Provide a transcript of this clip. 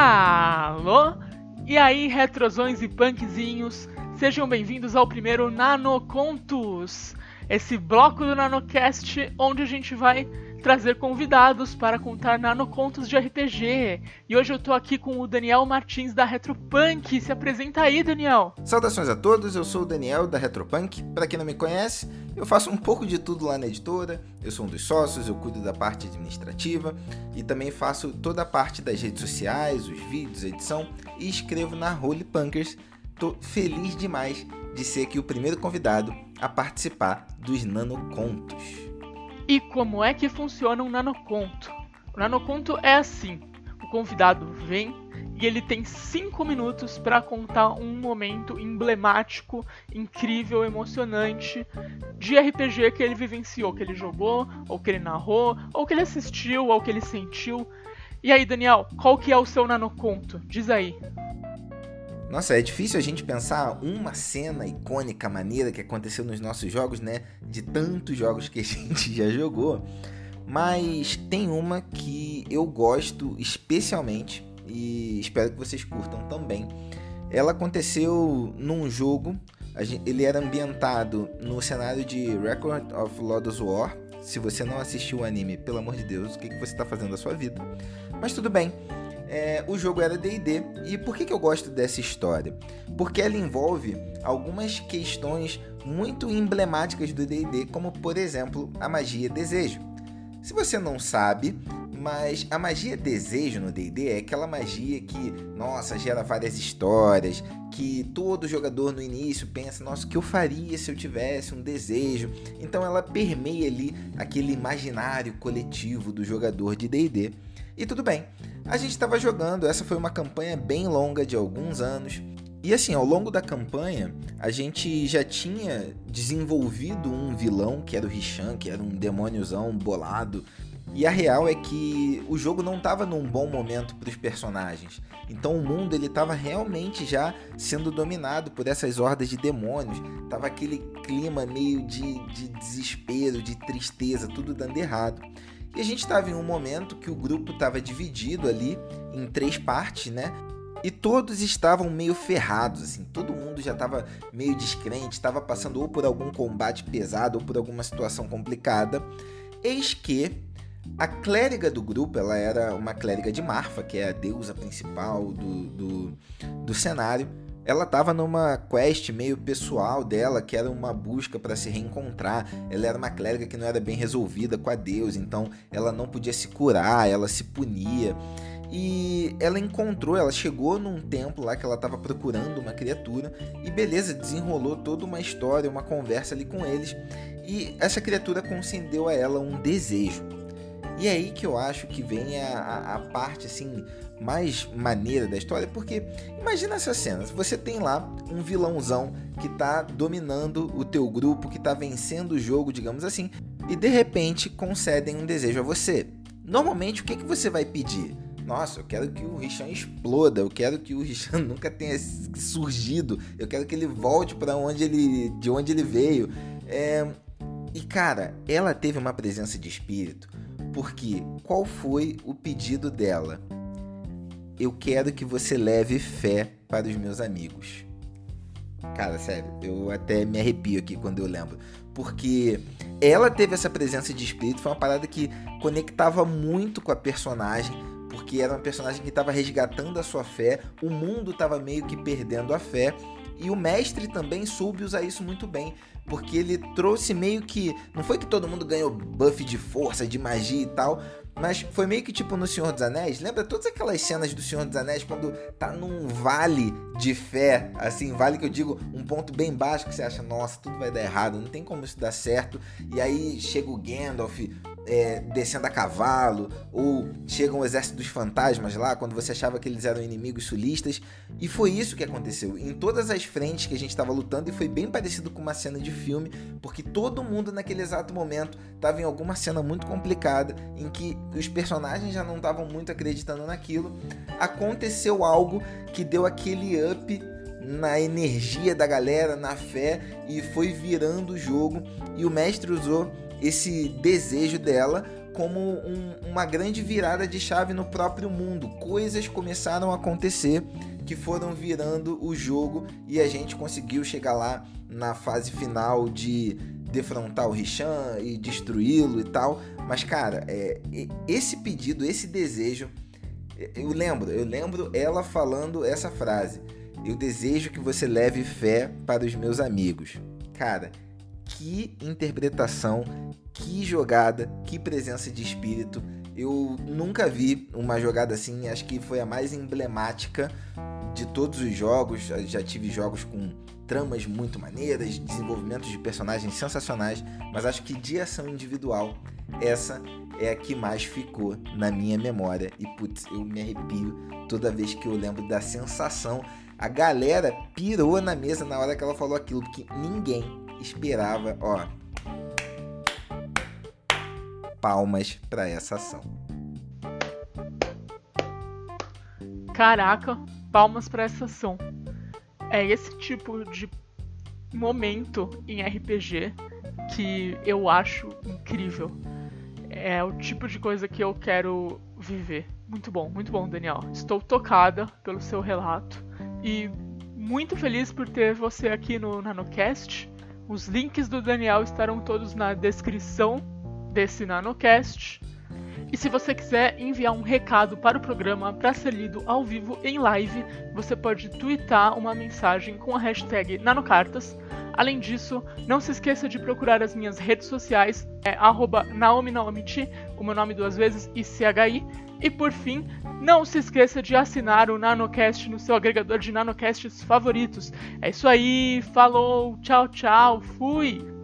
Alô? E aí, retrosões e punkzinhos, sejam bem-vindos ao primeiro Nanocontos, esse bloco do Nanocast onde a gente vai trazer convidados para contar nanocontos de RPG. E hoje eu tô aqui com o Daniel Martins da Retropunk. Se apresenta aí, Daniel. Saudações a todos, eu sou o Daniel da Retropunk. Para quem não me conhece, eu faço um pouco de tudo lá na editora. Eu sou um dos sócios, eu cuido da parte administrativa e também faço toda a parte das redes sociais, os vídeos, edição e escrevo na Holy Punkers. Tô feliz demais de ser aqui o primeiro convidado a participar dos nanocontos. E como é que funciona um nanoconto? O nanoconto é assim: o convidado vem e ele tem cinco minutos para contar um momento emblemático, incrível, emocionante de RPG que ele vivenciou, que ele jogou, ou que ele narrou, ou que ele assistiu, ou que ele sentiu. E aí, Daniel, qual que é o seu nanoconto? Diz aí. Nossa, é difícil a gente pensar uma cena icônica, maneira que aconteceu nos nossos jogos, né? De tantos jogos que a gente já jogou. Mas tem uma que eu gosto especialmente e espero que vocês curtam também. Ela aconteceu num jogo, ele era ambientado no cenário de Record of Lodoss War. Se você não assistiu o anime, pelo amor de Deus, o que você está fazendo da sua vida? Mas tudo bem é, o jogo era D&D. E por que, que eu gosto dessa história? Porque ela envolve algumas questões muito emblemáticas do D&D, como por exemplo a magia desejo. Se você não sabe, mas a magia desejo no D&D é aquela magia que, nossa, gera várias histórias, que todo jogador no início pensa, nossa, o que eu faria se eu tivesse um desejo? Então ela permeia ali aquele imaginário coletivo do jogador de D&D. E tudo bem. A gente estava jogando, essa foi uma campanha bem longa de alguns anos. E assim, ao longo da campanha, a gente já tinha desenvolvido um vilão, que era o Rishan, que era um demôniozão bolado. E a real é que o jogo não estava num bom momento para os personagens. Então o mundo ele estava realmente já sendo dominado por essas hordas de demônios. Tava aquele clima meio de, de desespero, de tristeza, tudo dando errado. E a gente estava em um momento que o grupo estava dividido ali em três partes, né? E todos estavam meio ferrados, assim, todo mundo já estava meio descrente, estava passando ou por algum combate pesado ou por alguma situação complicada. Eis que a clériga do grupo, ela era uma clériga de Marfa, que é a deusa principal do, do, do cenário ela estava numa quest meio pessoal dela, que era uma busca para se reencontrar. Ela era uma clériga que não era bem resolvida com a Deus, então ela não podia se curar, ela se punia. E ela encontrou, ela chegou num templo lá que ela estava procurando uma criatura e beleza, desenrolou toda uma história, uma conversa ali com eles. E essa criatura concedeu a ela um desejo. E é aí que eu acho que vem a, a, a parte assim mais maneira da história, porque imagina essa cena, você tem lá um vilãozão que tá dominando o teu grupo, que tá vencendo o jogo, digamos assim, e de repente concedem um desejo a você. Normalmente o que, que você vai pedir? Nossa, eu quero que o Richan exploda, eu quero que o Richan nunca tenha surgido, eu quero que ele volte para onde ele, de onde ele veio. É... E cara, ela teve uma presença de espírito, porque qual foi o pedido dela? eu quero que você leve fé para os meus amigos. Cara, sério, eu até me arrepio aqui quando eu lembro. Porque ela teve essa presença de espírito, foi uma parada que conectava muito com a personagem, porque era uma personagem que estava resgatando a sua fé, o mundo estava meio que perdendo a fé, e o mestre também soube usar isso muito bem, porque ele trouxe meio que. Não foi que todo mundo ganhou buff de força, de magia e tal, mas foi meio que tipo no Senhor dos Anéis. Lembra todas aquelas cenas do Senhor dos Anéis quando tá num vale de fé, assim, vale que eu digo, um ponto bem baixo que você acha, nossa, tudo vai dar errado, não tem como isso dar certo. E aí chega o Gandalf é, descendo a cavalo, ou chega um exército dos fantasmas lá, quando você achava que eles eram inimigos sulistas. E foi isso que aconteceu. Em todas as frentes que a gente estava lutando, e foi bem parecido com uma cena de filme, porque todo mundo naquele exato momento estava em alguma cena muito complicada em que os personagens já não estavam muito acreditando naquilo, aconteceu algo que deu aquele up na energia da galera, na fé e foi virando o jogo. E o mestre usou esse desejo dela como um, uma grande virada de chave no próprio mundo. Coisas começaram a acontecer que foram virando o jogo e a gente conseguiu chegar lá na fase final de defrontar o Richan e destruí-lo e tal. Mas, cara, é, esse pedido, esse desejo, eu lembro, eu lembro ela falando essa frase. Eu desejo que você leve fé para os meus amigos. Cara, que interpretação, que jogada, que presença de espírito. Eu nunca vi uma jogada assim, acho que foi a mais emblemática de todos os jogos. Já tive jogos com tramas muito maneiras, desenvolvimentos de personagens sensacionais, mas acho que de ação individual, essa é a que mais ficou na minha memória. E putz, eu me arrepio toda vez que eu lembro da sensação. A galera pirou na mesa na hora que ela falou aquilo, porque ninguém esperava, ó. Palmas para essa ação. Caraca, palmas para essa ação. É esse tipo de momento em RPG que eu acho incrível. É o tipo de coisa que eu quero viver. Muito bom, muito bom, Daniel. Estou tocada pelo seu relato e muito feliz por ter você aqui no NanoCast. Os links do Daniel estarão todos na descrição desse NanoCast. E se você quiser enviar um recado para o programa para ser lido ao vivo em live, você pode twittar uma mensagem com a hashtag Nanocartas. Além disso, não se esqueça de procurar as minhas redes sociais, é @naomi_naomichi, o meu nome duas vezes, ICHI. E por fim, não se esqueça de assinar o NanoCast no seu agregador de NanoCasts favoritos. É isso aí, falou, tchau, tchau, fui!